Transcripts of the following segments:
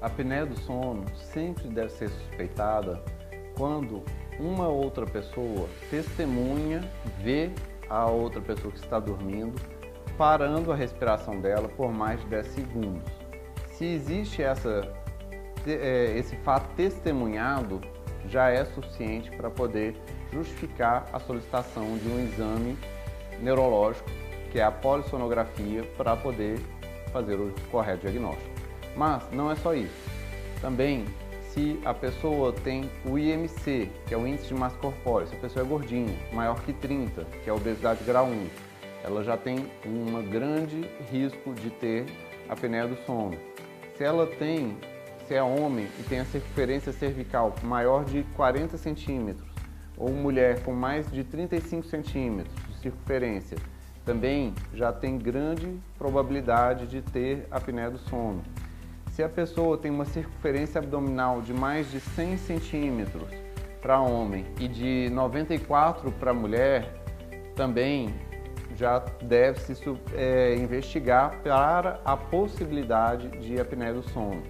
A apneia do sono sempre deve ser suspeitada quando uma outra pessoa testemunha, vê a outra pessoa que está dormindo, parando a respiração dela por mais de 10 segundos. Se existe essa, é, esse fato testemunhado, já é suficiente para poder justificar a solicitação de um exame neurológico, que é a polissonografia, para poder fazer o correto diagnóstico. Mas não é só isso. Também, se a pessoa tem o IMC, que é o índice de massa corpórea, se a pessoa é gordinha, maior que 30, que é a obesidade grau 1, ela já tem um grande risco de ter a apneia do sono. Se ela tem, se é homem e tem a circunferência cervical maior de 40 centímetros, ou mulher com mais de 35 centímetros de circunferência, também já tem grande probabilidade de ter a apneia do sono. Se a pessoa tem uma circunferência abdominal de mais de 100 centímetros para homem e de 94 para mulher, também já deve se é, investigar para a possibilidade de apneia do sono.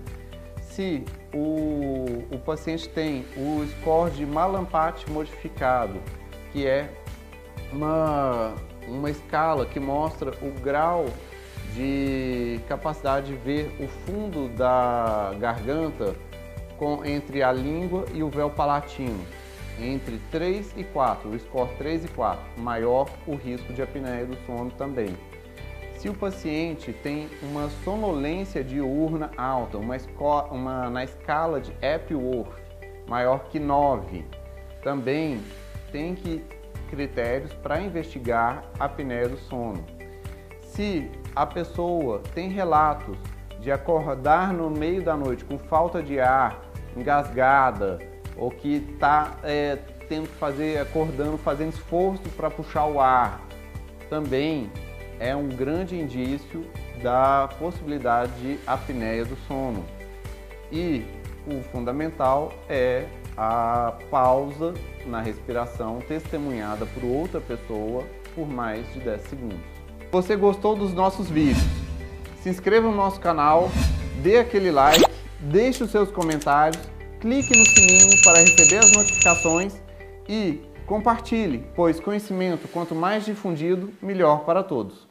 Se o, o paciente tem o score de Malampati modificado, que é uma uma escala que mostra o grau de capacidade de ver o fundo da garganta com, entre a língua e o véu palatino. Entre 3 e 4, o score 3 e 4, maior o risco de apneia do sono também. Se o paciente tem uma sonolência diurna alta, uma, uma na escala de Epworth maior que 9, também tem que critérios para investigar a apneia do sono. Se a pessoa tem relatos de acordar no meio da noite com falta de ar, engasgada, ou que está é, tendo que fazer, acordando, fazendo esforço para puxar o ar, também é um grande indício da possibilidade de apneia do sono. E o fundamental é a pausa na respiração testemunhada por outra pessoa por mais de 10 segundos. Você gostou dos nossos vídeos, se inscreva no nosso canal, dê aquele like, deixe os seus comentários, clique no sininho para receber as notificações e compartilhe, pois conhecimento quanto mais difundido, melhor para todos.